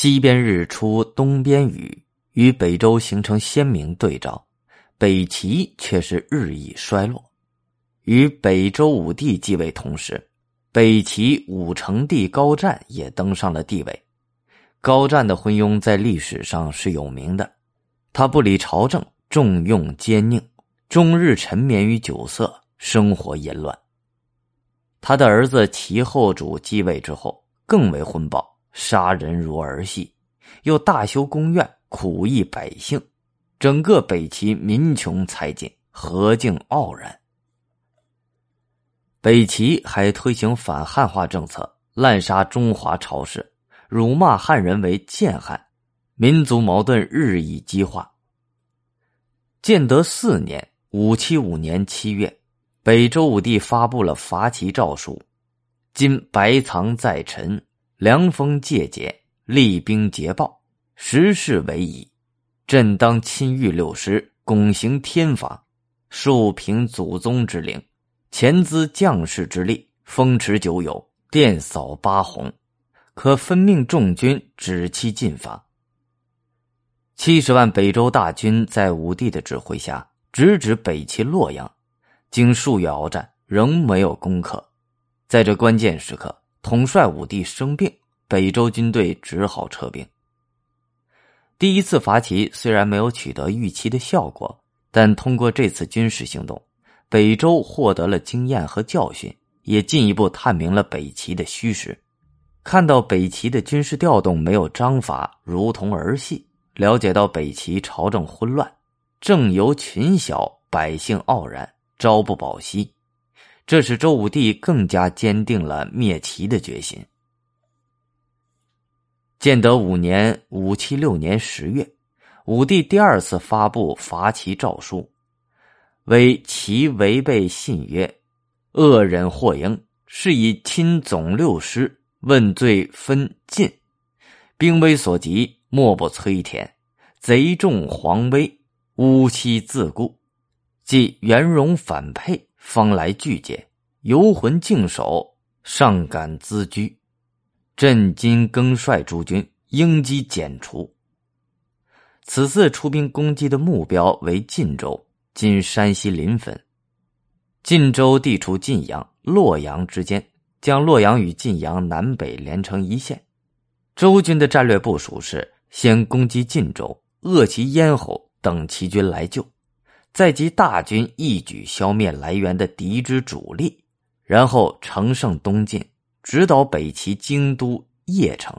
西边日出东边雨，与北周形成鲜明对照，北齐却是日益衰落。与北周武帝继位同时，北齐武成帝高湛也登上了帝位。高湛的昏庸在历史上是有名的，他不理朝政，重用奸佞，终日沉湎于酒色，生活淫乱。他的儿子齐后主继位之后，更为昏暴。杀人如儿戏，又大修宫苑，苦役百姓，整个北齐民穷财尽，何竟傲然？北齐还推行反汉化政策，滥杀中华朝士，辱骂汉人为贱汉，民族矛盾日益激化。建德四年（五七五年）七月，北周武帝发布了伐齐诏书，今白藏在陈。凉风借节，厉兵捷报，时势为宜。朕当亲御六师，拱行天法，树平祖宗之灵，前资将士之力，风驰九友，电扫八鸿，可分命众军，止其进发。七十万北周大军在武帝的指挥下，直指北齐洛阳，经数月鏖战，仍没有攻克。在这关键时刻。统帅武帝生病，北周军队只好撤兵。第一次伐齐虽然没有取得预期的效果，但通过这次军事行动，北周获得了经验和教训，也进一步探明了北齐的虚实。看到北齐的军事调动没有章法，如同儿戏，了解到北齐朝政混乱，政由群小，百姓傲然，朝不保夕。这使周武帝更加坚定了灭齐的决心。建德五年（五七六年）十月，武帝第二次发布伐齐诏书，为齐违背信约，恶人祸迎，是以亲总六师，问罪分晋，兵危所及，莫不摧田，贼众皇威，乌妻自固，即元戎反沛。方来拒解，游魂静守，尚敢咨居。朕今更率诸军，应机剪除。此次出兵攻击的目标为晋州，今山西临汾。晋州地处晋阳、洛阳之间，将洛阳与晋阳南北连成一线。周军的战略部署是：先攻击晋州，扼其咽喉，等齐军来救。再集大军一举消灭来源的敌之主力，然后乘胜东进，直捣北齐京都邺城。